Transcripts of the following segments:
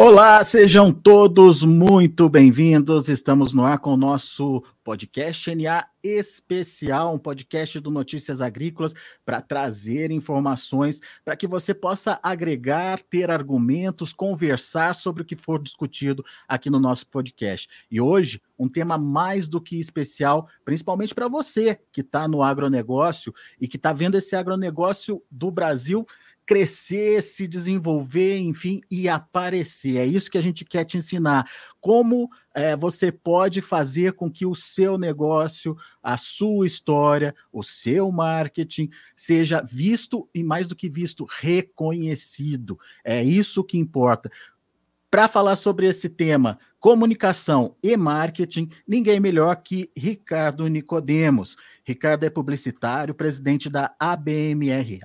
Olá, sejam todos muito bem-vindos. Estamos no ar com o nosso podcast NA especial, um podcast do Notícias Agrícolas para trazer informações para que você possa agregar, ter argumentos, conversar sobre o que for discutido aqui no nosso podcast. E hoje, um tema mais do que especial, principalmente para você que está no agronegócio e que está vendo esse agronegócio do Brasil crescer, se desenvolver, enfim, e aparecer. É isso que a gente quer te ensinar. Como é, você pode fazer com que o seu negócio, a sua história, o seu marketing seja visto e, mais do que visto, reconhecido. É isso que importa. Para falar sobre esse tema, comunicação e marketing, ninguém melhor que Ricardo Nicodemos. Ricardo é publicitário, presidente da ABMR,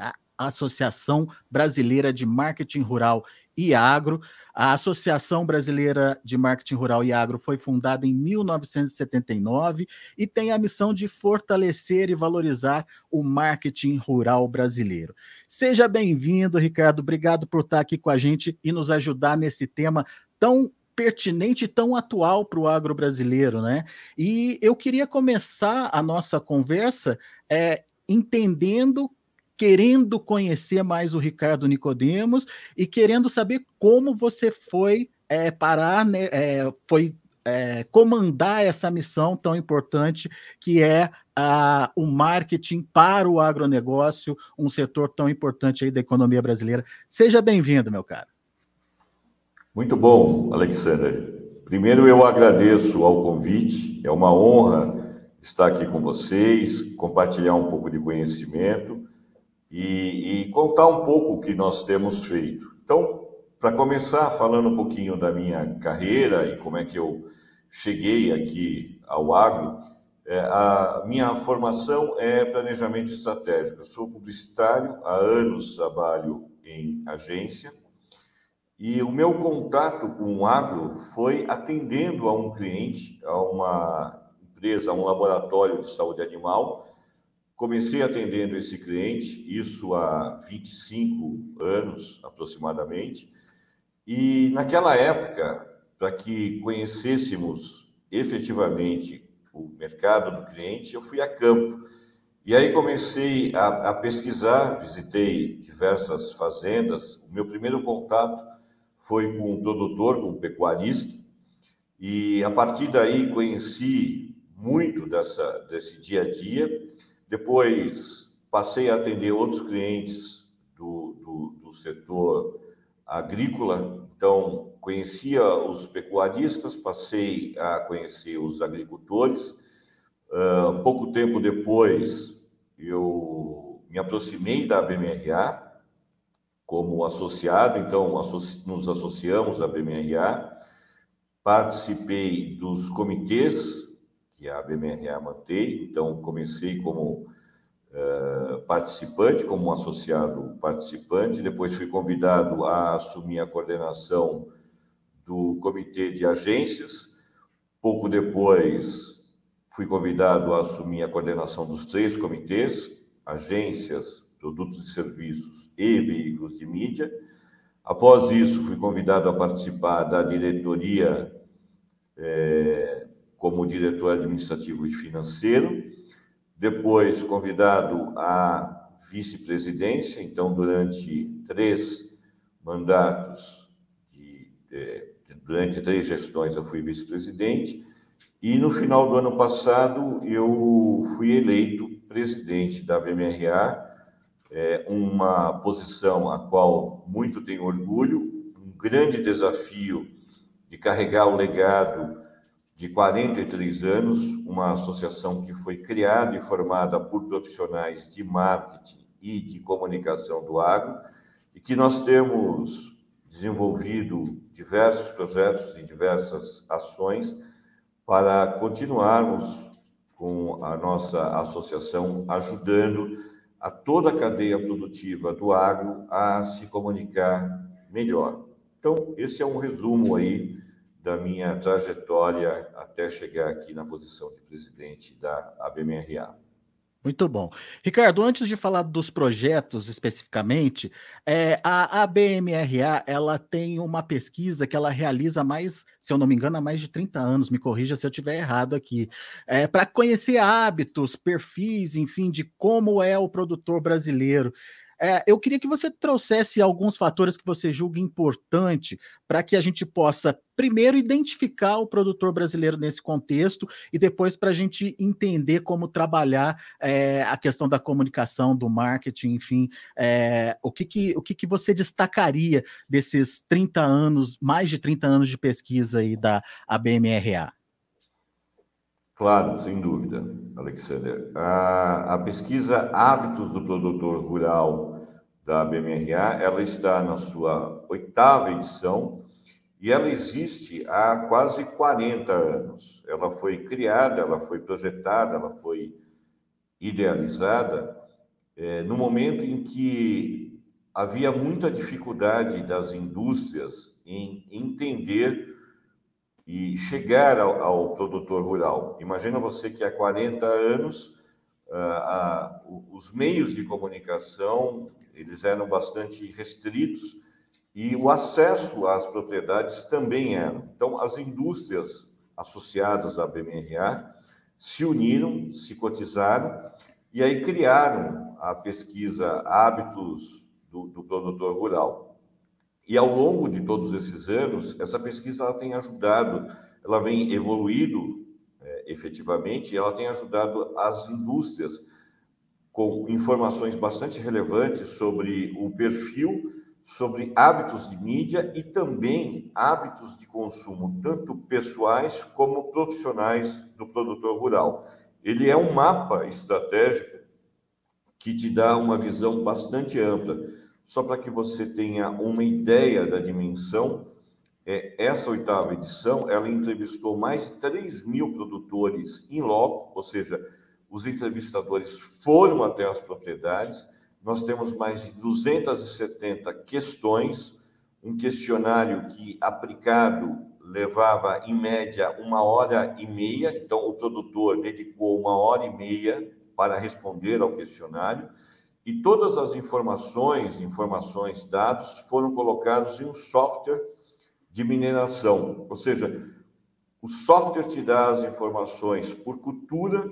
Associação Brasileira de Marketing Rural e Agro. A Associação Brasileira de Marketing Rural e Agro foi fundada em 1979 e tem a missão de fortalecer e valorizar o marketing rural brasileiro. Seja bem-vindo, Ricardo. Obrigado por estar aqui com a gente e nos ajudar nesse tema tão pertinente e tão atual para o agro brasileiro, né? E eu queria começar a nossa conversa é, entendendo querendo conhecer mais o Ricardo Nicodemos e querendo saber como você foi é, parar, né, é, foi é, comandar essa missão tão importante que é a, o marketing para o agronegócio, um setor tão importante aí da economia brasileira. Seja bem-vindo, meu caro. Muito bom, Alexander. Primeiro eu agradeço ao convite, é uma honra estar aqui com vocês, compartilhar um pouco de conhecimento e, e contar um pouco o que nós temos feito. Então, para começar falando um pouquinho da minha carreira e como é que eu cheguei aqui ao agro, é, a minha formação é planejamento estratégico. Eu sou publicitário, há anos trabalho em agência e o meu contato com o agro foi atendendo a um cliente, a uma empresa, a um laboratório de saúde animal, Comecei atendendo esse cliente, isso há 25 anos aproximadamente, e naquela época, para que conhecêssemos efetivamente o mercado do cliente, eu fui a campo. E aí comecei a, a pesquisar, visitei diversas fazendas. O meu primeiro contato foi com um produtor, com um pecuarista, e a partir daí conheci muito dessa, desse dia a dia depois passei a atender outros clientes do, do, do setor agrícola, então conhecia os pecuaristas, passei a conhecer os agricultores. Uh, pouco tempo depois, eu me aproximei da BMRA como associado, então nos associamos à BMRA, participei dos comitês que a BMRA mantém. Então, comecei como uh, participante, como um associado participante, depois fui convidado a assumir a coordenação do comitê de agências. Pouco depois, fui convidado a assumir a coordenação dos três comitês, agências, produtos e serviços e veículos de mídia. Após isso, fui convidado a participar da diretoria é, como diretor administrativo e financeiro, depois convidado à vice-presidência, então, durante três mandatos, de, de, durante três gestões, eu fui vice-presidente, e no final do ano passado, eu fui eleito presidente da BMRA, é, uma posição a qual muito tenho orgulho, um grande desafio de carregar o legado de 43 anos, uma associação que foi criada e formada por profissionais de marketing e de comunicação do agro, e que nós temos desenvolvido diversos projetos e diversas ações para continuarmos com a nossa associação ajudando a toda a cadeia produtiva do agro a se comunicar melhor. Então, esse é um resumo aí da minha trajetória até chegar aqui na posição de presidente da ABMRA. Muito bom. Ricardo, antes de falar dos projetos especificamente, é, a ABMRA ela tem uma pesquisa que ela realiza mais, se eu não me engano, há mais de 30 anos, me corrija se eu estiver errado aqui, é, para conhecer hábitos, perfis, enfim, de como é o produtor brasileiro. É, eu queria que você trouxesse alguns fatores que você julga importante para que a gente possa, primeiro, identificar o produtor brasileiro nesse contexto e depois para a gente entender como trabalhar é, a questão da comunicação, do marketing, enfim. É, o que, que, o que, que você destacaria desses 30 anos, mais de 30 anos de pesquisa aí da ABMRA? Claro, sem dúvida, Alexander. A, a pesquisa Hábitos do Produtor Rural da BMRA, ela está na sua oitava edição e ela existe há quase 40 anos. Ela foi criada, ela foi projetada, ela foi idealizada é, no momento em que havia muita dificuldade das indústrias em entender e chegar ao, ao produtor rural. Imagina você que há 40 anos ah, os meios de comunicação eles eram bastante restritos e o acesso às propriedades também era. Então, as indústrias associadas à BMRA se uniram, se cotizaram e aí criaram a pesquisa Hábitos do, do Produtor Rural. E ao longo de todos esses anos, essa pesquisa ela tem ajudado, ela vem evoluído é, efetivamente, ela tem ajudado as indústrias com informações bastante relevantes sobre o perfil, sobre hábitos de mídia e também hábitos de consumo, tanto pessoais como profissionais do produtor rural. Ele é um mapa estratégico que te dá uma visão bastante ampla. Só para que você tenha uma ideia da dimensão, é, essa oitava edição, ela entrevistou mais de 3 mil produtores em loco, ou seja, os entrevistadores foram até as propriedades. Nós temos mais de 270 questões, um questionário que, aplicado, levava em média uma hora e meia. Então, o produtor dedicou uma hora e meia para responder ao questionário. E todas as informações, informações, dados foram colocados em um software de mineração. Ou seja, o software te dá as informações por cultura,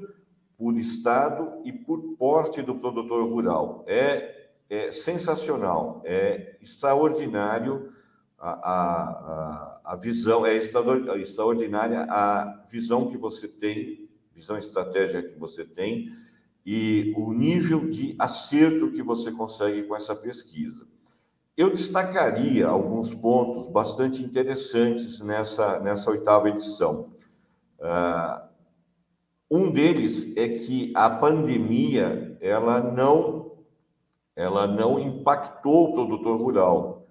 por estado e por porte do produtor rural. É, é sensacional, é extraordinário a, a, a visão, é extraordinária a visão que você tem, visão estratégica que você tem e o nível de acerto que você consegue com essa pesquisa. Eu destacaria alguns pontos bastante interessantes nessa, nessa oitava edição. Uh, um deles é que a pandemia ela não ela não impactou o produtor rural.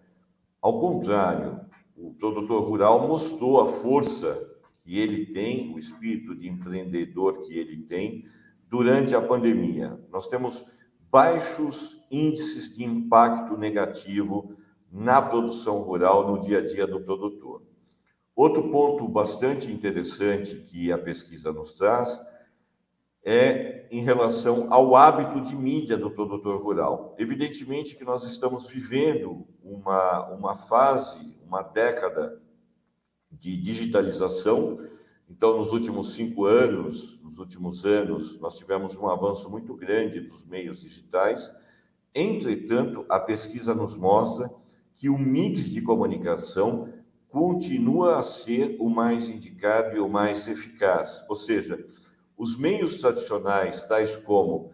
Ao contrário, o produtor rural mostrou a força que ele tem, o espírito de empreendedor que ele tem durante a pandemia. Nós temos baixos índices de impacto negativo na produção rural no dia a dia do produtor. Outro ponto bastante interessante que a pesquisa nos traz é em relação ao hábito de mídia do produtor rural. Evidentemente que nós estamos vivendo uma, uma fase, uma década de digitalização. Então, nos últimos cinco anos, nos últimos anos, nós tivemos um avanço muito grande dos meios digitais. Entretanto, a pesquisa nos mostra que o mix de comunicação continua a ser o mais indicado e o mais eficaz. Ou seja, os meios tradicionais, tais como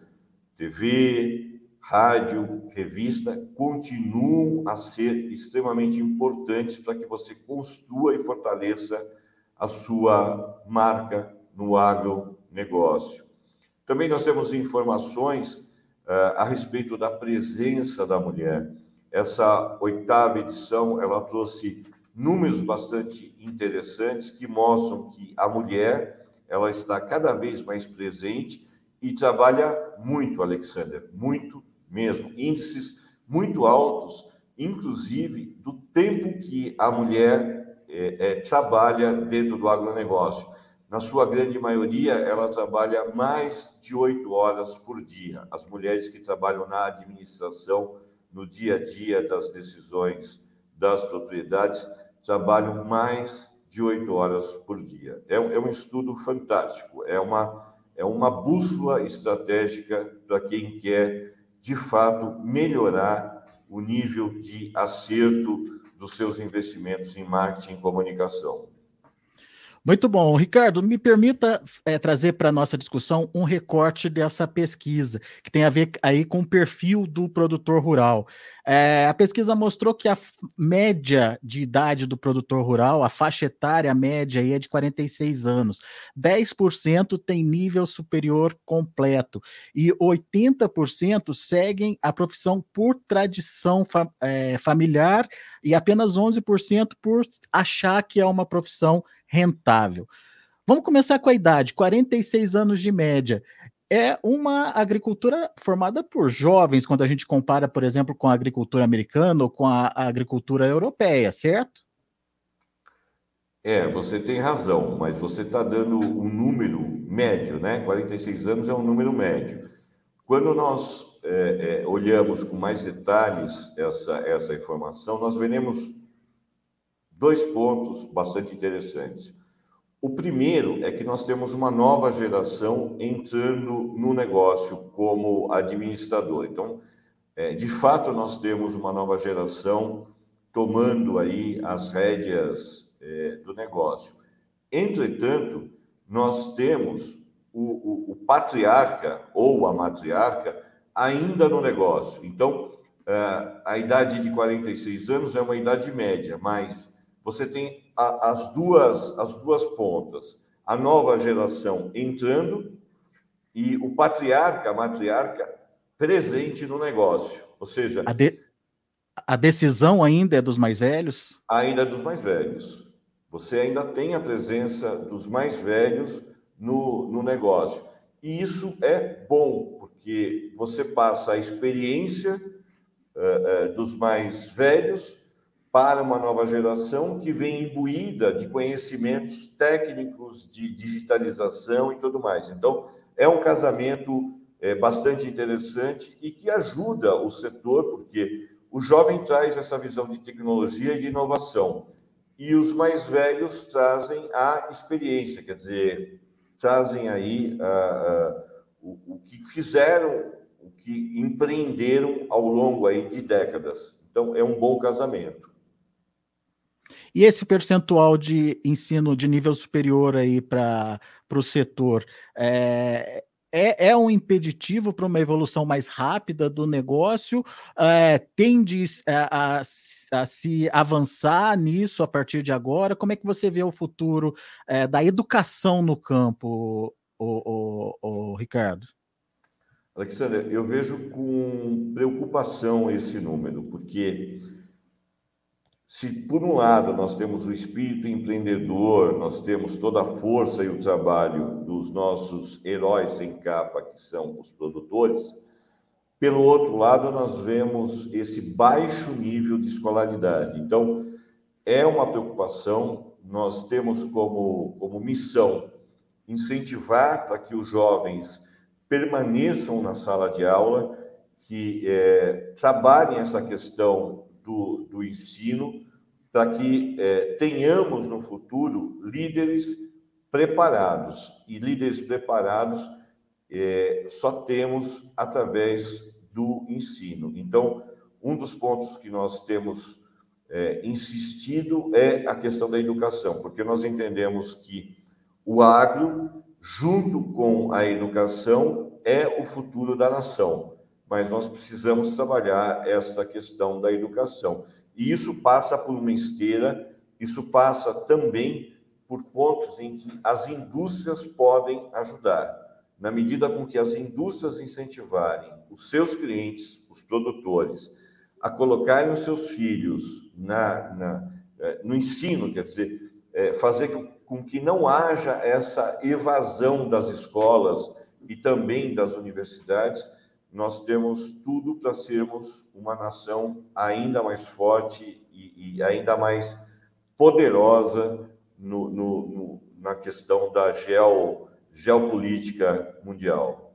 TV, rádio, revista, continuam a ser extremamente importantes para que você construa e fortaleça a sua marca no agronegócio. Também nós temos informações uh, a respeito da presença da mulher. Essa oitava edição, ela trouxe números bastante interessantes que mostram que a mulher ela está cada vez mais presente e trabalha muito, Alexander, muito mesmo. Índices muito altos, inclusive do tempo que a mulher é, é, trabalha dentro do agronegócio. na sua grande maioria, ela trabalha mais de oito horas por dia. As mulheres que trabalham na administração, no dia a dia das decisões das propriedades, trabalham mais de oito horas por dia. É, é um estudo fantástico, é uma, é uma bússola estratégica para quem quer, de fato, melhorar o nível de acerto dos seus investimentos em marketing e comunicação. Muito bom. Ricardo, me permita é, trazer para a nossa discussão um recorte dessa pesquisa, que tem a ver aí com o perfil do produtor rural. É, a pesquisa mostrou que a média de idade do produtor rural, a faixa etária média aí é de 46 anos. 10% tem nível superior completo e 80% seguem a profissão por tradição fa é, familiar e apenas 11% por achar que é uma profissão rentável. Vamos começar com a idade, 46 anos de média. É uma agricultura formada por jovens, quando a gente compara, por exemplo, com a agricultura americana ou com a, agricultura europeia, certo? É, você tem razão, mas você está dando um número médio, né? 46 anos é um número médio. Quando nós é, é, olhamos com mais detalhes essa, essa informação, nós veremos dois pontos bastante interessantes. O primeiro é que nós temos uma nova geração entrando no negócio como administrador. Então, é, de fato, nós temos uma nova geração tomando aí as rédeas é, do negócio. Entretanto, nós temos o, o, o, patriarca ou a matriarca ainda no negócio. Então, é, a idade de 46 anos é uma idade média, mas você tem a, as, duas, as duas pontas. A nova geração entrando e o patriarca, a matriarca, presente no negócio. Ou seja. A, de, a decisão ainda é dos mais velhos? Ainda é dos mais velhos. Você ainda tem a presença dos mais velhos no, no negócio. E isso é bom, porque você passa a experiência uh, uh, dos mais velhos para uma nova geração que vem imbuída de conhecimentos técnicos, de digitalização e tudo mais. Então, é um casamento é, bastante interessante e que ajuda o setor, porque o jovem traz essa visão de tecnologia e de inovação, e os mais velhos trazem a experiência, quer dizer, trazem aí o, o que fizeram, o que empreenderam ao longo aí de décadas. Então, é um bom casamento. E esse percentual de ensino de nível superior aí para o setor é, é, é, um impeditivo para uma evolução mais rápida do negócio? É, tende a, a, a, se avançar nisso a partir de agora? Como é que você vê o futuro é, da educação no campo, o, o, o Ricardo? Alexandre, eu vejo com preocupação esse número, porque se por um lado nós temos o espírito empreendedor, nós temos toda a força e o trabalho dos nossos heróis sem capa, que são os produtores, pelo outro lado nós vemos esse baixo nível de escolaridade. Então, é uma preocupação, nós temos como, como missão incentivar para que os jovens permaneçam na sala de aula, que é, trabalhem essa questão do, do ensino, para que é, tenhamos no futuro líderes preparados. E líderes preparados é, só temos através do ensino. Então, um dos pontos que nós temos é, insistido é a questão da educação, porque nós entendemos que o agro, junto com a educação, é o futuro da nação mas nós precisamos trabalhar essa questão da educação. E isso passa por uma esteira, isso passa também por pontos em que as indústrias podem ajudar. Na medida com que as indústrias incentivarem os seus clientes, os produtores, a colocarem os seus filhos na, na eh, no ensino, quer dizer, é, fazer com que não haja essa evasão das escolas e também das universidades, nós temos tudo para sermos uma nação ainda mais forte e, e ainda mais poderosa no, no, no, na questão da geo, geopolítica mundial.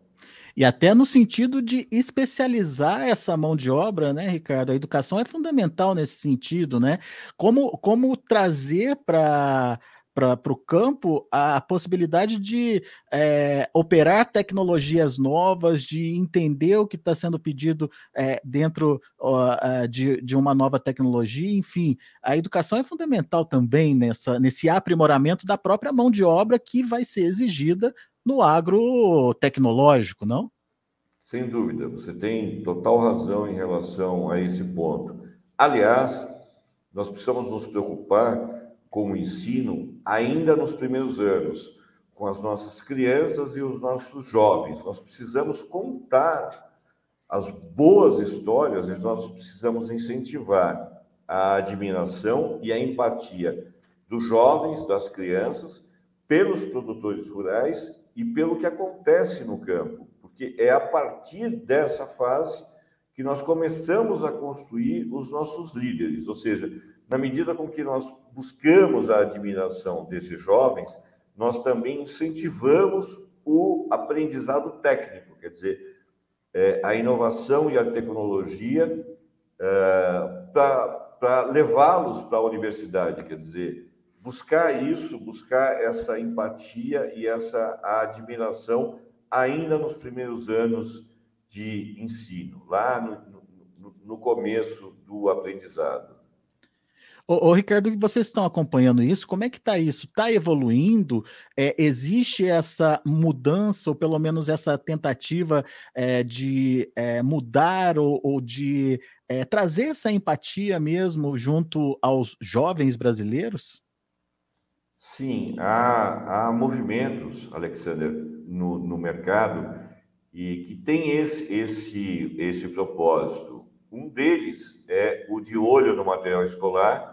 E até no sentido de especializar essa mão de obra, né, Ricardo? A educação é fundamental nesse sentido, né? Como, como trazer para para o campo a possibilidade de é, operar tecnologias novas, de entender o que está sendo pedido é, dentro uh, de, de uma nova tecnologia, enfim, a educação é fundamental também nessa, nesse aprimoramento da própria mão de obra que vai ser exigida no agro tecnológico, não? Sem dúvida, você tem total razão em relação a esse ponto. Aliás, nós precisamos nos preocupar com o ensino ainda nos primeiros anos, com as nossas crianças e os nossos jovens. Nós precisamos contar as boas histórias e nós precisamos incentivar a admiração e a empatia dos jovens, das crianças, pelos produtores rurais e pelo que acontece no campo, porque é a partir dessa fase que nós começamos a construir os nossos líderes, ou seja, na medida com que nós buscamos a admiração desses jovens, nós também incentivamos o aprendizado técnico, quer dizer, é, a inovação e a tecnologia é, para levá-los para a universidade, quer dizer, buscar isso, buscar essa empatia e essa admiração ainda nos primeiros anos de ensino, lá no, no, no começo do aprendizado. Ô, ô, Ricardo, vocês estão acompanhando isso? Como é que está isso? Está evoluindo? É, existe essa mudança, ou pelo menos essa tentativa é, de é, mudar ou, ou de é, trazer essa empatia mesmo junto aos jovens brasileiros? Sim, há, há movimentos, Alexander, no, no mercado e que tem esse, esse, esse propósito. Um deles é o de olho no material escolar,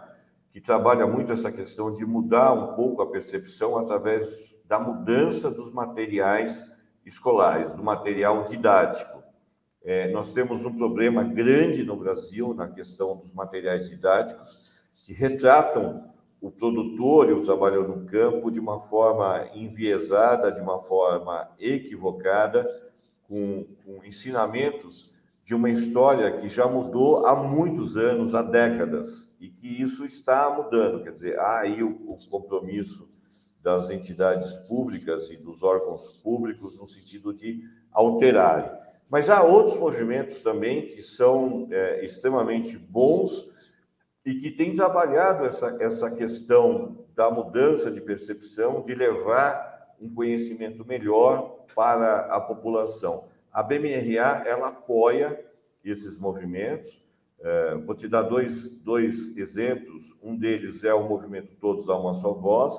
que trabalha muito essa questão de mudar um pouco a percepção através da mudança dos materiais escolares, do material didático. É, nós temos um problema grande no Brasil na questão dos materiais didáticos, que retratam o produtor e o trabalhador no campo de uma forma enviesada, de uma forma equivocada, com, com ensinamentos de uma história que já mudou há muitos anos, há décadas, e que isso está mudando. Quer dizer, há aí o, o compromisso das entidades públicas e dos órgãos públicos no sentido de alterarem. Mas há outros movimentos também que são é, extremamente bons e que têm trabalhado essa, essa questão da mudança de percepção, de levar um conhecimento melhor para a população. A BMRA ela apoia esses movimentos. É, vou te dar dois, dois exemplos. Um deles é o movimento Todos a uma Só Voz,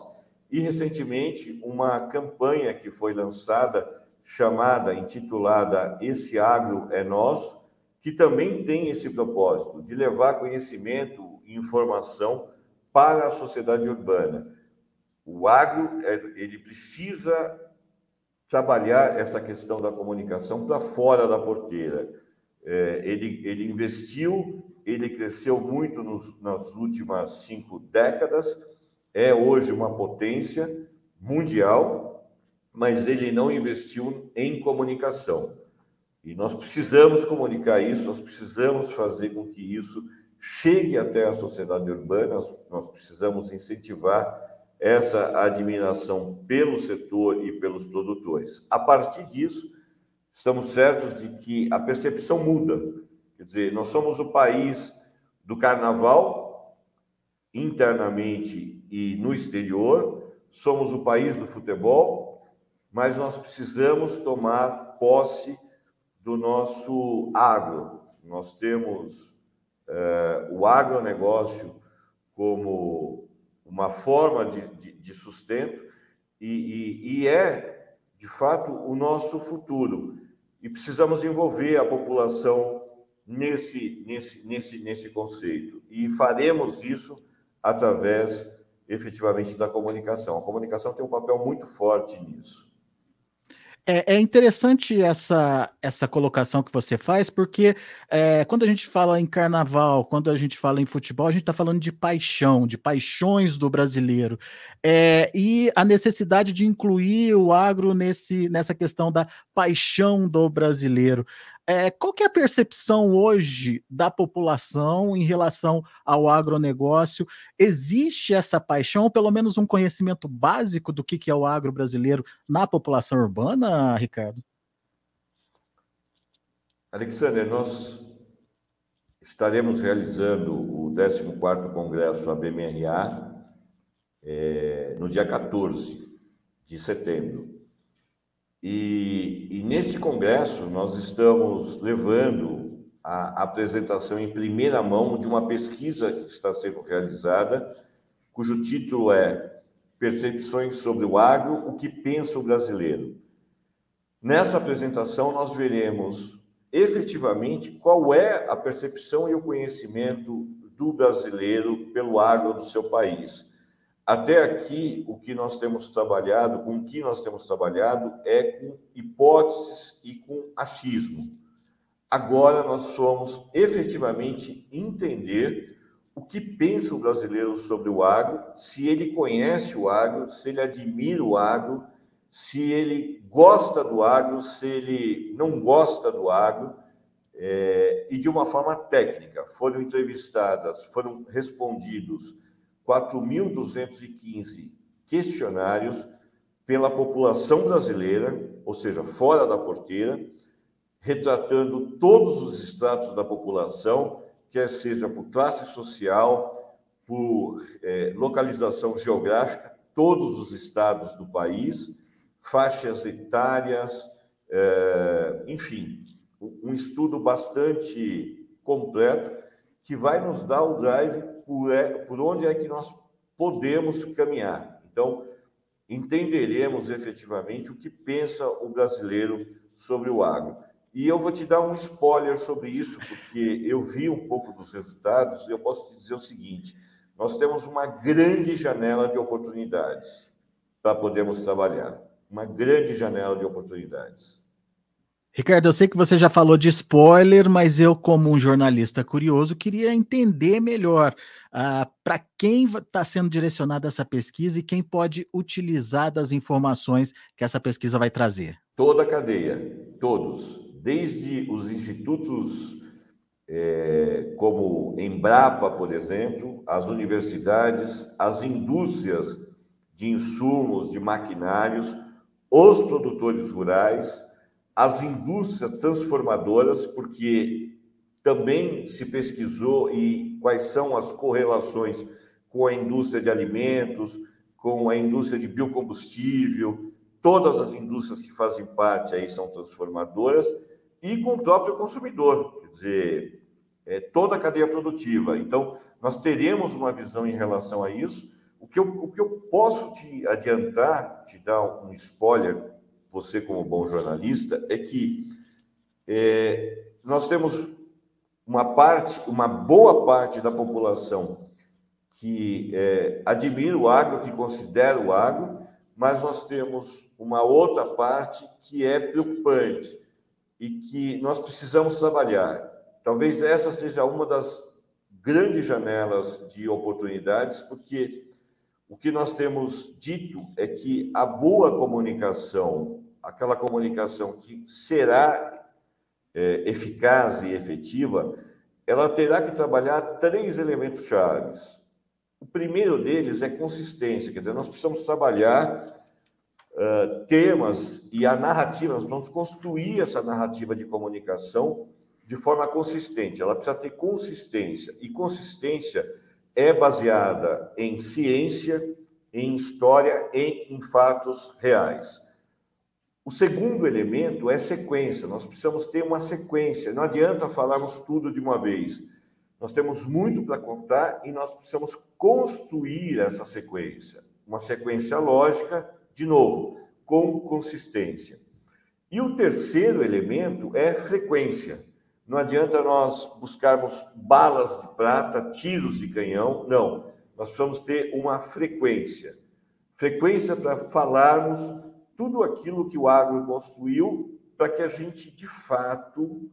e recentemente uma campanha que foi lançada, chamada, intitulada Esse Agro é Nosso, que também tem esse propósito de levar conhecimento e informação para a sociedade urbana. O agro é, ele precisa trabalhar essa questão da comunicação para fora da porteira. É, ele, ele investiu, ele cresceu muito nos, nas últimas cinco décadas, é hoje uma potência mundial, mas ele não investiu em comunicação. E nós precisamos comunicar isso, nós precisamos fazer com que isso chegue até a sociedade urbana, nós, nós precisamos incentivar essa admiração pelo setor e pelos produtores. A partir disso, estamos certos de que a percepção muda. Quer dizer, nós somos o país do carnaval, internamente e no exterior, somos o país do futebol, mas nós precisamos tomar posse do nosso agro. Nós temos eh, o agronegócio como uma forma de, de, de sustento e, e, e é, de fato, o nosso futuro. E precisamos envolver a população nesse, nesse, nesse, nesse conceito. E faremos isso através, efetivamente, da comunicação. A comunicação tem um papel muito forte nisso. É, é, interessante essa, essa colocação que você faz, porque é, quando a gente fala em carnaval, quando a gente fala em futebol, a gente está falando de paixão, de paixões do brasileiro. É, e a necessidade de incluir o agro nesse, nessa questão da paixão do brasileiro. É, qual que é a percepção hoje da população em relação ao agronegócio? Existe essa paixão, pelo menos um conhecimento básico do que, que é o agro brasileiro na população urbana, Ricardo? Alexander, nós estaremos realizando o 14º Congresso ABMRA é, no dia 14 de setembro. E, e nesse congresso nós estamos levando a apresentação em primeira mão de uma pesquisa que está sendo realizada, cujo título é Percepções sobre o Agro, o que pensa o brasileiro. Nessa apresentação nós veremos efetivamente qual é a percepção e o conhecimento do brasileiro pelo agro do seu país. Até aqui, o que nós temos trabalhado, com o que nós temos trabalhado, é com hipóteses e com achismo. Agora nós somos efetivamente entender o que pensa o brasileiro sobre o agro, se ele conhece o agro, se ele admira o agro, se ele gosta do agro, se ele não gosta do agro, é, e de uma forma técnica. Foram entrevistadas, foram respondidos 4.215 questionários pela população brasileira, ou seja, fora da porteira, retratando todos os estratos da população, quer seja por classe social, por é, localização geográfica, todos os estados do país, faixas etárias, é, enfim, um estudo bastante completo que vai nos dar o drive por, é, por onde é que nós podemos caminhar. Então, entenderemos efetivamente o que pensa o brasileiro sobre o agro. E eu vou te dar um spoiler sobre isso, porque eu vi um pouco dos resultados e eu posso te dizer o seguinte: nós temos uma grande janela de oportunidades para podermos trabalhar. Uma grande janela de oportunidades. Ricardo, eu sei que você já falou de spoiler, mas eu, como um jornalista curioso, queria entender melhor uh, ah, para quem está sendo direcionada essa pesquisa e quem pode utilizar das informações que essa pesquisa vai trazer. Toda a cadeia, todos, desde os institutos é, como Embrapa, por exemplo, as universidades, as indústrias de insumos, de maquinários, os produtores rurais as indústrias transformadoras, porque também se pesquisou e quais são as correlações com a indústria de alimentos, com a indústria de biocombustível, todas as indústrias que fazem parte aí são transformadoras e com o próprio consumidor, quer dizer, é, toda a cadeia produtiva. Então, nós teremos uma visão em relação a isso. O que eu, o que eu posso te adiantar, te dar um spoiler, você como bom jornalista, é que é, nós temos uma parte, uma boa parte da população que é, admira o agro, que considera o agro, mas nós temos uma outra parte que é preocupante e que nós precisamos trabalhar. Talvez essa seja uma das grandes janelas de oportunidades, porque o que nós temos dito é que a boa comunicação aquela comunicação que será é, eficaz e efetiva, ela terá que trabalhar três elementos chaves. O primeiro deles é consistência, quer dizer, nós precisamos trabalhar uh, temas e a narrativa, nós precisamos construir essa narrativa de comunicação de forma consistente, ela precisa ter consistência, e consistência é baseada em ciência, em história e em fatos reais. O segundo elemento é sequência. Nós precisamos ter uma sequência. Não adianta falarmos tudo de uma vez. Nós temos muito para contar e nós precisamos construir essa sequência. Uma sequência lógica, de novo, com consistência. E o terceiro elemento é frequência. Não adianta nós buscarmos balas de prata, tiros de canhão. Não. Nós precisamos ter uma frequência. Frequência para falarmos tudo aquilo que o agro construiu para que a gente, de fato,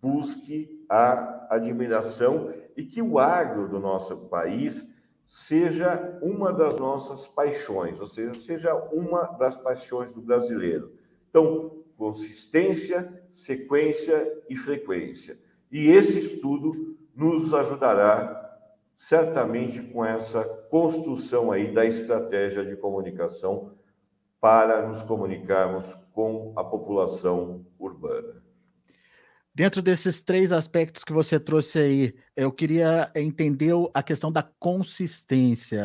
busque a admiração e que o agro do nosso país seja uma das nossas paixões, ou seja, seja uma das paixões do brasileiro. Então, consistência, sequência e frequência. E esse estudo nos ajudará certamente com essa construção aí da estratégia de comunicação para nos comunicarmos com a população urbana. Dentro desses três aspectos que você trouxe aí, eu queria entender a questão da consistência,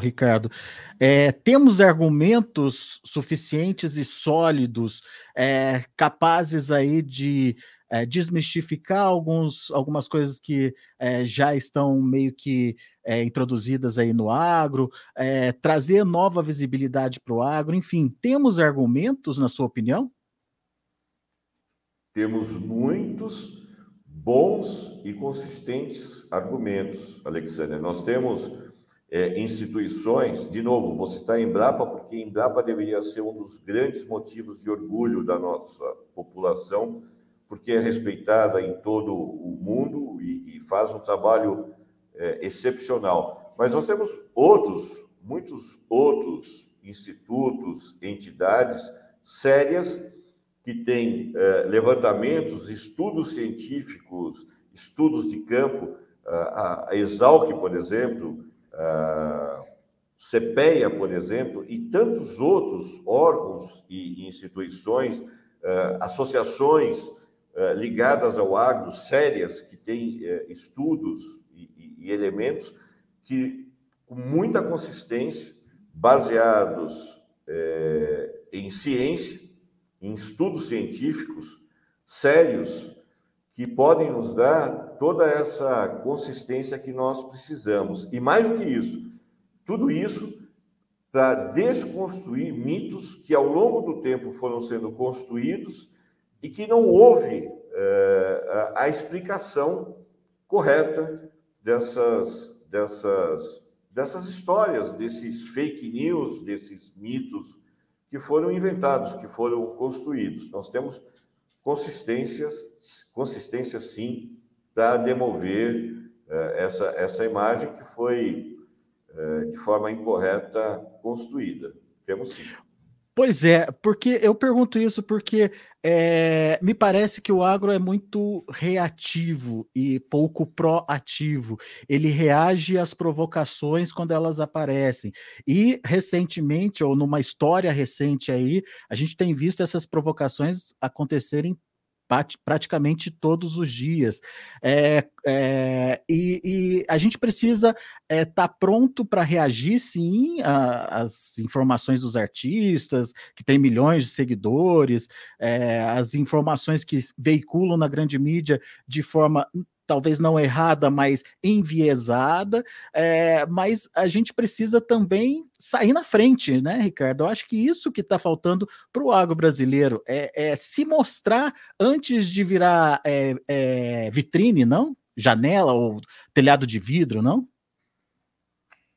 Ricardo. É, temos argumentos suficientes e sólidos, é, capazes aí de é, desmistificar alguns, algumas coisas que é, já estão meio que é, introduzidas aí no agro, trazer nova visibilidade para o agro, enfim, temos argumentos, na sua opinião? Temos muitos bons e consistentes argumentos, Alexandre. Nós temos é, instituições, de novo, vou citar Embrapa, porque Embrapa deveria ser um dos grandes motivos de orgulho da nossa população, porque é respeitada em todo o mundo e, e faz um trabalho é, excepcional. Mas nós temos outros, muitos outros institutos, entidades sérias que têm é, levantamentos, estudos científicos, estudos de campo, a, a Exalc, por exemplo, a CPEA, por exemplo, e tantos outros órgãos e instituições, é, associações ligadas ao agro, sérias, que têm eh, estudos e, elementos que, com muita consistência, baseados é, em ciência, em estudos científicos sérios, que podem nos dar toda essa consistência que nós precisamos. E mais do que isso, tudo isso para desconstruir mitos que ao longo do tempo foram sendo construídos e que não houve é, a, a explicação correta dessas, dessas, dessas histórias, desses fake news, desses mitos que foram inventados, que foram construídos. Nós temos consistências, consistência sim, para demover é, essa, essa imagem que foi é, de forma incorreta construída. Temos sim. Pois é, porque eu pergunto isso porque é, me parece que o agro é muito reativo e pouco proativo. Ele reage às provocações quando elas aparecem. E recentemente, ou numa história recente aí, a gente tem visto essas provocações acontecerem praticamente todos os dias. É, é, e, e, a gente precisa estar é, tá pronto para reagir, sim, às informações dos artistas, que tem milhões de seguidores, é, as informações que veiculam na grande mídia de forma talvez não errada, mas enviesada, é, mas a gente precisa também sair na frente, né, Ricardo? Eu acho que isso que está faltando para o agro brasileiro é, é, se mostrar antes de virar é, vitrine, não? Janela ou telhado de vidro, não?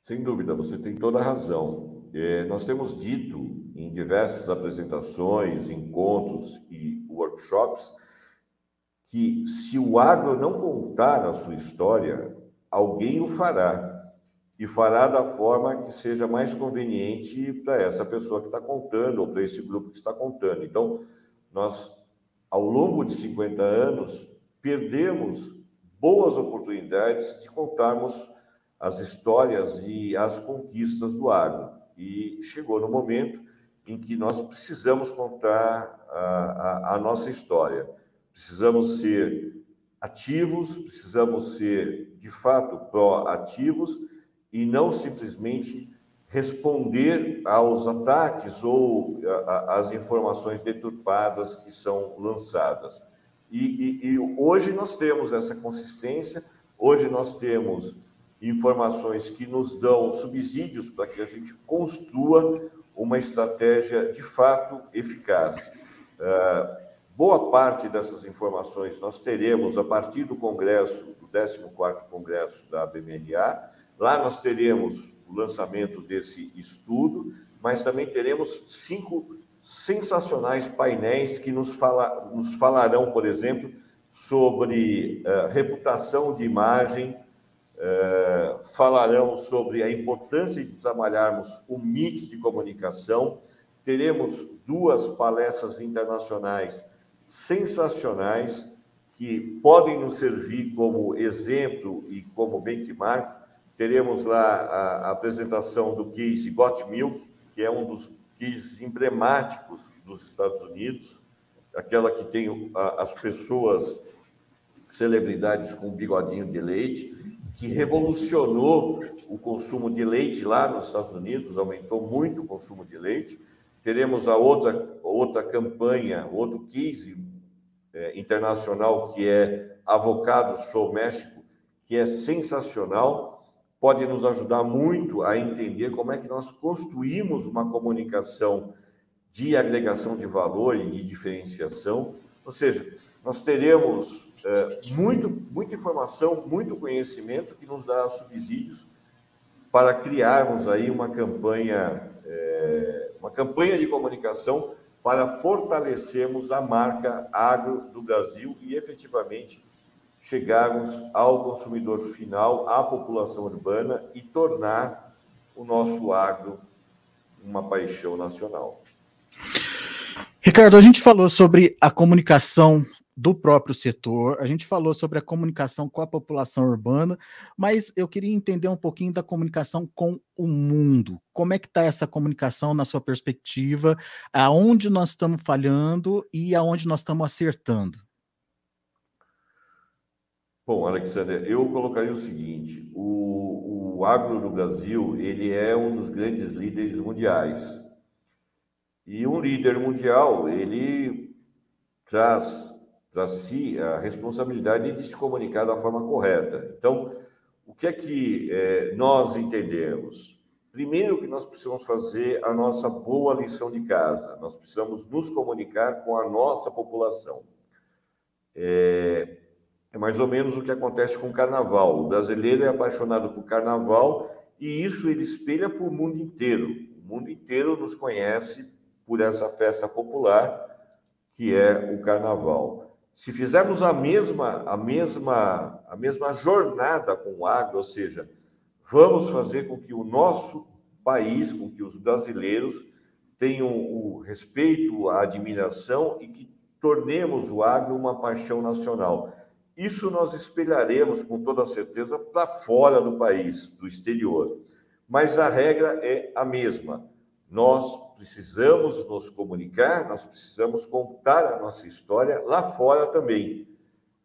Sem dúvida, você tem toda a razão. É, nós temos dito em diversas apresentações, encontros e workshops que se o agro não contar a sua história, alguém o fará. E fará da forma que seja mais conveniente para essa pessoa que está contando, ou para esse grupo que está contando. Então, nós, ao longo de 50 anos, perdemos boas oportunidades de contarmos as histórias e as conquistas do agro. E chegou no momento em que nós precisamos contar a, a, a nossa história. Precisamos ser ativos, precisamos ser de fato proativos e não simplesmente responder aos ataques ou às informações deturpadas que são lançadas. E, e, e, hoje nós temos essa consistência, hoje nós temos informações que nos dão subsídios para que a gente construa uma estratégia de fato eficaz. Uh, Boa parte dessas informações nós teremos a partir do congresso, do 14º congresso da BMNA. Lá nós teremos o lançamento desse estudo, mas também teremos cinco sensacionais painéis que nos, fala, nos falarão, por exemplo, sobre uh, reputação de imagem, uh, falarão sobre a importância de trabalharmos o mix de comunicação. Teremos duas palestras internacionais sensacionais que podem nos servir como exemplo e como benchmark. Teremos lá a, a apresentação do case Got Milk, que é um dos cases emblemáticos dos Estados Unidos, aquela que tem as pessoas, celebridades com bigodinho de leite, que revolucionou o consumo de leite lá nos Estados Unidos, aumentou muito o consumo de leite. Teremos a outra, outra campanha, outro case é, internacional, que é Avocados Show México, que é sensacional, pode nos ajudar muito a entender como é que nós construímos uma comunicação de agregação de valor e de diferenciação. Ou seja, nós teremos é, muito, muita informação, muito conhecimento que nos dá subsídios para criarmos aí uma campanha, é, uma campanha de comunicação para fortalecermos a marca agro do Brasil e efetivamente chegarmos ao consumidor final, à população urbana e tornar o nosso agro uma paixão nacional. Ricardo, a gente falou sobre a comunicação do próprio setor, a gente falou sobre a comunicação com a população urbana, mas eu queria entender um pouquinho da comunicação com o mundo. Como é que está essa comunicação na sua perspectiva? Aonde nós estamos falhando e aonde nós estamos acertando? Bom, Alexander, eu colocaria o seguinte: o, o agro no Brasil ele é um dos grandes líderes mundiais. E um líder mundial, ele traz para si a responsabilidade de se comunicar da forma correta. Então, o que é que é, nós entendemos? Primeiro que nós precisamos fazer a nossa boa lição de casa. Nós precisamos nos comunicar com a nossa população. É, é mais ou menos o que acontece com o carnaval. O brasileiro é apaixonado por carnaval e isso ele espelha para o mundo inteiro. O mundo inteiro nos conhece por essa festa popular que é o carnaval. Se fizermos a mesma, a mesma, a mesma jornada com o agro, ou seja, vamos fazer com que o nosso país, com que os brasileiros tenham o respeito, a admiração e que tornemos o agro uma paixão nacional. Isso nós espelharemos com toda certeza para fora do país, do exterior. Mas a regra é a mesma. Nós precisamos nos comunicar, nós precisamos contar a nossa história lá fora também.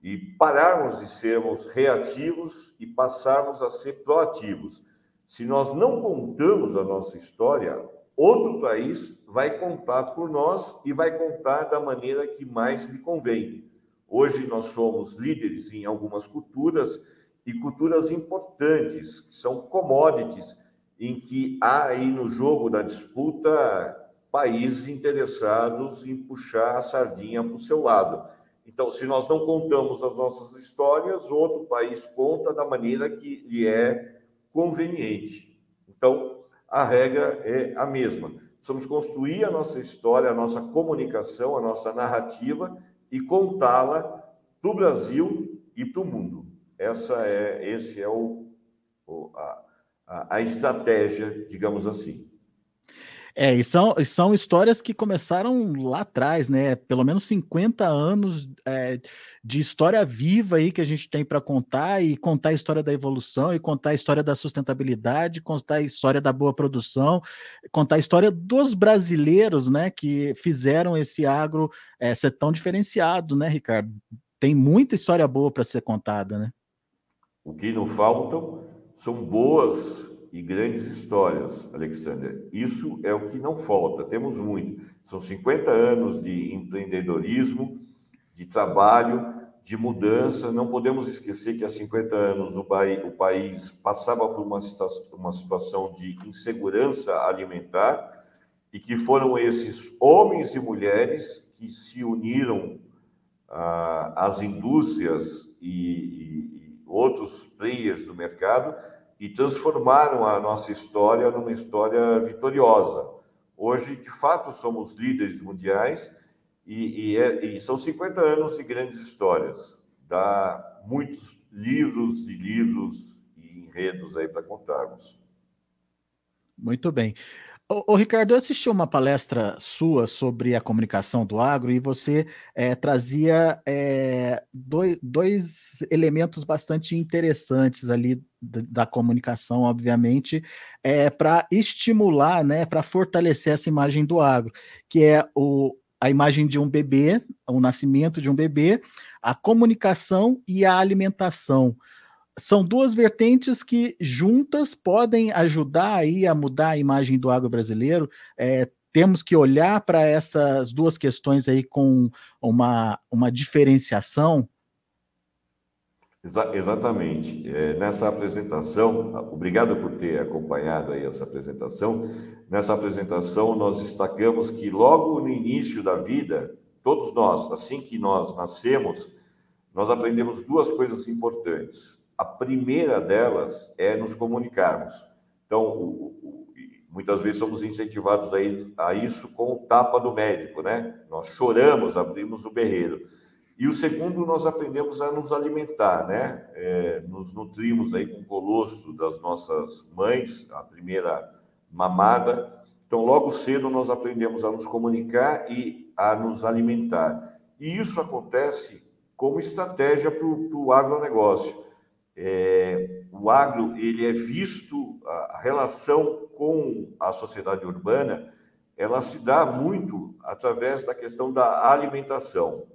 E pararmos de sermos reativos e passarmos a ser proativos. Se nós não contamos a nossa história, outro país vai contar por nós e vai contar da maneira que mais lhe convém. Hoje nós somos líderes em algumas culturas e culturas importantes, que são commodities em que há aí no jogo da disputa países interessados em puxar a sardinha para o seu lado. Então, se nós não contamos as nossas histórias, outro país conta da maneira que lhe é conveniente. Então, a regra é a mesma. Precisamos construir a nossa história, a nossa comunicação, a nossa narrativa e contá-la para o Brasil e para o mundo. Essa é, esse é o, o a, a, a estratégia, digamos assim. É, e são, são histórias que começaram lá atrás, né? Pelo menos 50 anos é, de história viva aí que a gente tem para contar, e contar a história da evolução, e contar a história da sustentabilidade, contar a história da boa produção, contar a história dos brasileiros, né? Que fizeram esse agro é, ser tão diferenciado, né, Ricardo? Tem muita história boa para ser contada, né? O que não faltam são boas e grandes histórias, Alexander. Isso é o que não falta, temos muito. São 50 anos de empreendedorismo, de trabalho, de mudança. Não podemos esquecer que há 50 anos o, país passava por uma, situação de insegurança alimentar e que foram esses homens e mulheres que se uniram às indústrias e outros players do mercado e transformaram a nossa história numa história vitoriosa. Hoje, de fato, somos líderes mundiais e, e, é, e são 50 anos de grandes histórias. Dá muitos livros e livros e enredos aí para contarmos. Muito bem. Ô, ô, Ricardo, eu assisti uma palestra sua sobre a comunicação do agro e você é, trazia é, dois, dois, elementos bastante interessantes ali da, da comunicação, obviamente, é, para estimular, né, para fortalecer essa imagem do agro, que é o, a imagem de um bebê, o nascimento de um bebê, a comunicação e a alimentação são duas vertentes que juntas podem ajudar aí a mudar a imagem do agro brasileiro. É, temos que olhar para essas duas questões aí com uma, uma diferenciação. Exa exatamente. É, nessa apresentação, obrigado por ter acompanhado aí essa apresentação. Nessa apresentação, nós destacamos que logo no início da vida, todos nós, assim que nós nascemos, nós aprendemos duas coisas importantes. A primeira delas é nos comunicarmos. Então, o, o, muitas vezes somos incentivados a, a isso com o tapa do médico, né? Nós choramos, abrimos o berreiro. E o segundo, nós aprendemos a nos alimentar, né? É, nos nutrimos aí com o colostro das nossas mães, a primeira mamada. Então, logo cedo, nós aprendemos a nos comunicar e a nos alimentar. E isso acontece como estratégia para o agronegócio. É, o agro ele é visto a, relação com a sociedade urbana ela se dá muito através da questão da alimentação.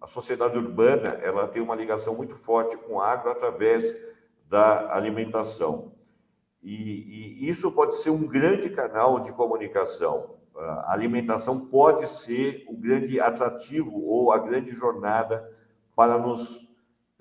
A sociedade urbana ela tem uma ligação muito forte com o agro através da alimentação. E, e isso pode ser um grande canal de comunicação. A alimentação pode ser o grande atrativo ou a grande jornada para nos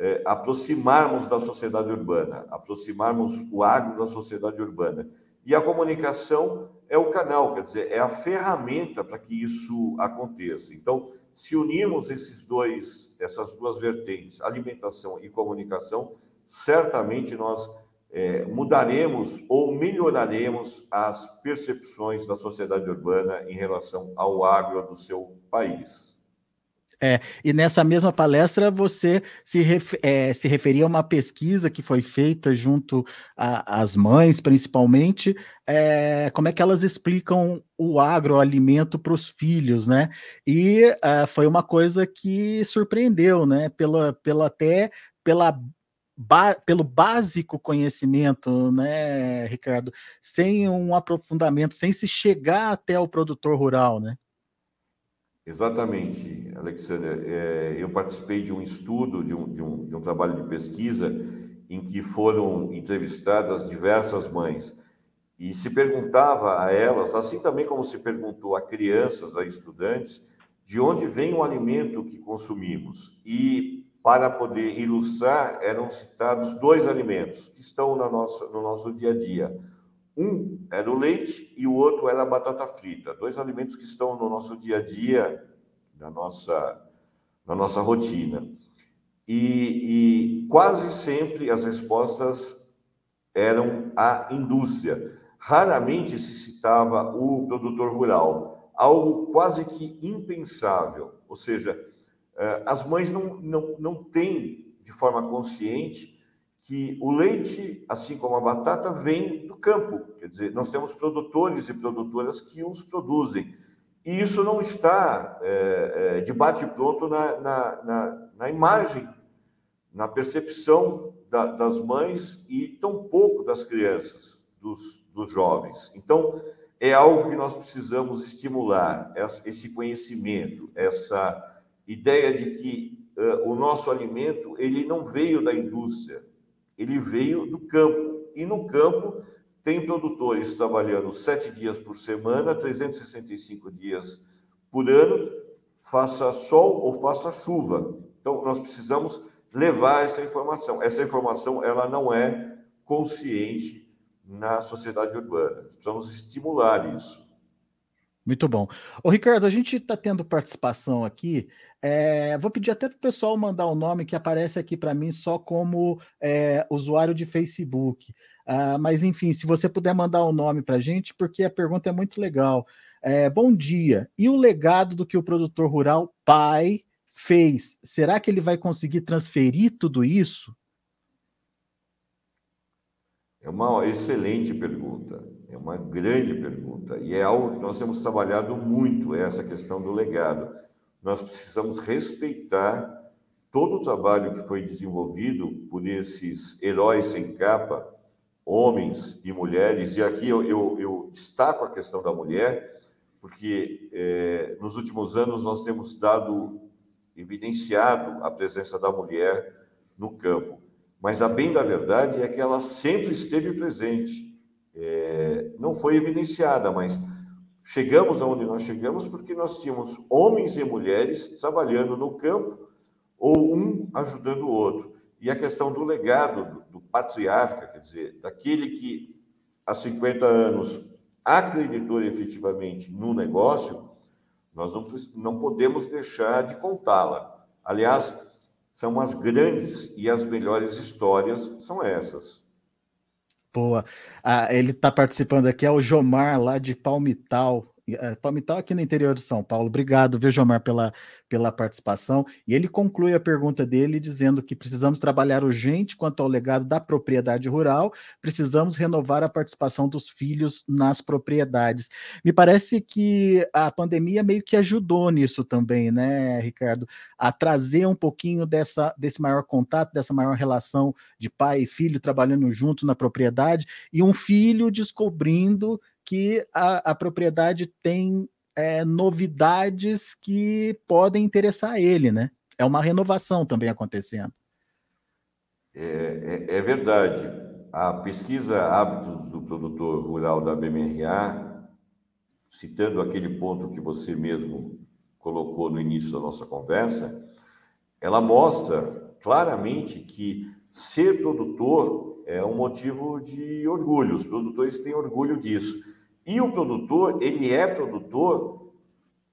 é, aproximarmos da sociedade urbana, aproximarmos o agro da sociedade urbana. E a comunicação é o canal, quer dizer, é a ferramenta para que isso aconteça. Então, se unirmos esses dois, essas duas vertentes, alimentação e comunicação, certamente nós é, mudaremos ou melhoraremos as percepções da sociedade urbana em relação ao agro do seu país. É, e nessa mesma palestra você se, é, se referia a uma pesquisa que foi feita junto às mães, principalmente, é, como é que elas explicam o agroalimento para os filhos, né? E uh, foi uma coisa que surpreendeu, né? Pela até pela Ba pelo básico conhecimento, né, Ricardo, sem um aprofundamento, sem se chegar até o produtor rural, né? Exatamente, Alexander. É, eu participei de um estudo, de um, de, um, de um trabalho de pesquisa, em que foram entrevistadas diversas mães e se perguntava a elas, assim também como se perguntou a crianças, a estudantes, de onde vem o alimento que consumimos. E para poder ilustrar, eram citados dois alimentos que estão na nossa, no nosso dia a dia: um era o leite e o outro era a batata frita, dois alimentos que estão no nosso dia a dia, na nossa, na nossa rotina. E, e quase sempre as respostas eram a indústria. Raramente se citava o produtor rural, algo quase que impensável. Ou seja, eh, as mães não, não, não têm de forma consciente que o leite, assim como a batata, vem do campo. Quer dizer, nós temos produtores e produtoras que os produzem. E isso não está é, é, de bate-pronto na, na, na, na, imagem, na percepção da, das mães e tampouco das crianças, dos, dos jovens. Então, é algo que nós precisamos estimular, esse conhecimento, essa ideia de que uh, o nosso alimento ele não veio da indústria, ele veio do campo. E no campo tem produtores trabalhando sete dias por semana, 365 dias por ano, faça sol ou faça chuva. Então, nós precisamos levar essa informação. Essa informação ela não é consciente na sociedade urbana. Precisamos estimular isso. Muito bom. Ô, Ricardo, a gente está tendo participação aqui. É, vou pedir até para o pessoal mandar o um nome que aparece aqui para mim só como é, usuário de Facebook. Uh, mas, enfim, se você puder mandar o um nome para gente, porque a pergunta é muito legal. É, bom dia. E o legado do que o produtor rural pai fez, será que ele vai conseguir transferir tudo isso? É uma excelente pergunta, é uma grande pergunta, e é algo que nós temos trabalhado muito, essa questão do legado. Nós precisamos respeitar todo o trabalho que foi desenvolvido por esses heróis sem capa, homens e mulheres, e aqui eu, eu, eu destaco a questão da mulher, porque é, nos últimos anos nós temos dado, evidenciado a presença da mulher no campo, mas a bem da verdade é que ela sempre esteve presente, é, não foi evidenciada, mas chegamos aonde nós chegamos porque nós tínhamos homens e mulheres trabalhando no campo ou um ajudando o outro. E a questão do legado do, patriarca, quer dizer, daquele que há 50 anos acreditou efetivamente no negócio, nós não, não podemos deixar de contá-la. Aliás, são as grandes e as melhores histórias, são essas. Boa. Ah, ele está participando aqui, é o Jomar, lá de Palmital, é, Palmital aqui no interior de São Paulo. Obrigado, viu, pela, pela participação. E ele conclui a pergunta dele dizendo que precisamos trabalhar urgente quanto ao legado da propriedade rural, precisamos renovar a participação dos filhos nas propriedades. Me parece que a pandemia meio que ajudou nisso também, né, Ricardo? A trazer um pouquinho dessa, desse maior contato, dessa maior relação de pai e filho trabalhando junto na propriedade, e um filho descobrindo que a, a propriedade tem é, novidades que podem interessar ele, né? É uma renovação também acontecendo. É, é, é, verdade. A pesquisa Hábitos do Produtor Rural da BMRA, citando aquele ponto que você mesmo colocou no início da nossa conversa, ela mostra claramente que ser produtor é um motivo de orgulho. Os produtores têm orgulho disso. E o produtor, ele é produtor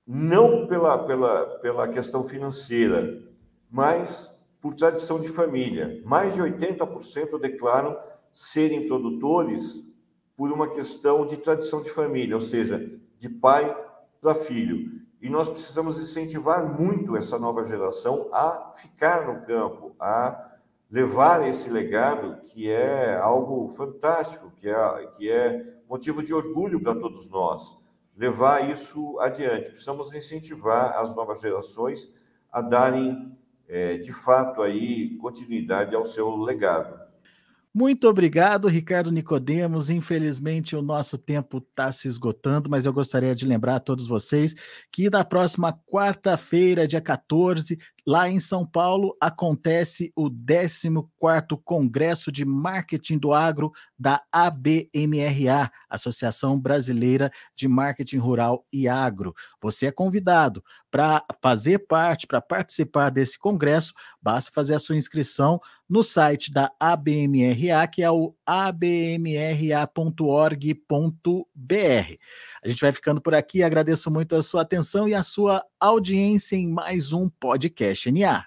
não pela, pela, pela questão financeira, mas por tradição de família. Mais de 80% declaram serem produtores por uma questão de tradição de família, ou seja, de pai para filho. E nós precisamos incentivar muito essa nova geração a ficar no campo, a levar esse legado que é algo fantástico, que é, que é motivo de orgulho para todos nós, levar isso adiante. Precisamos incentivar as novas gerações a darem, é, de fato, aí continuidade ao seu legado. Muito obrigado, Ricardo Nicodemos. Infelizmente, o nosso tempo está se esgotando, mas eu gostaria de lembrar a todos vocês que na próxima quarta-feira, dia 14, lá em São Paulo, acontece o 14º Congresso de Marketing do Agro da ABMRA, Associação Brasileira de Marketing Rural e Agro. Você é convidado para fazer parte, para participar desse congresso, basta fazer a sua inscrição no site da ABMRA, que é o abmra.org.br. A gente vai ficando por aqui, agradeço muito a sua atenção e a sua audiência em mais um podcast NA.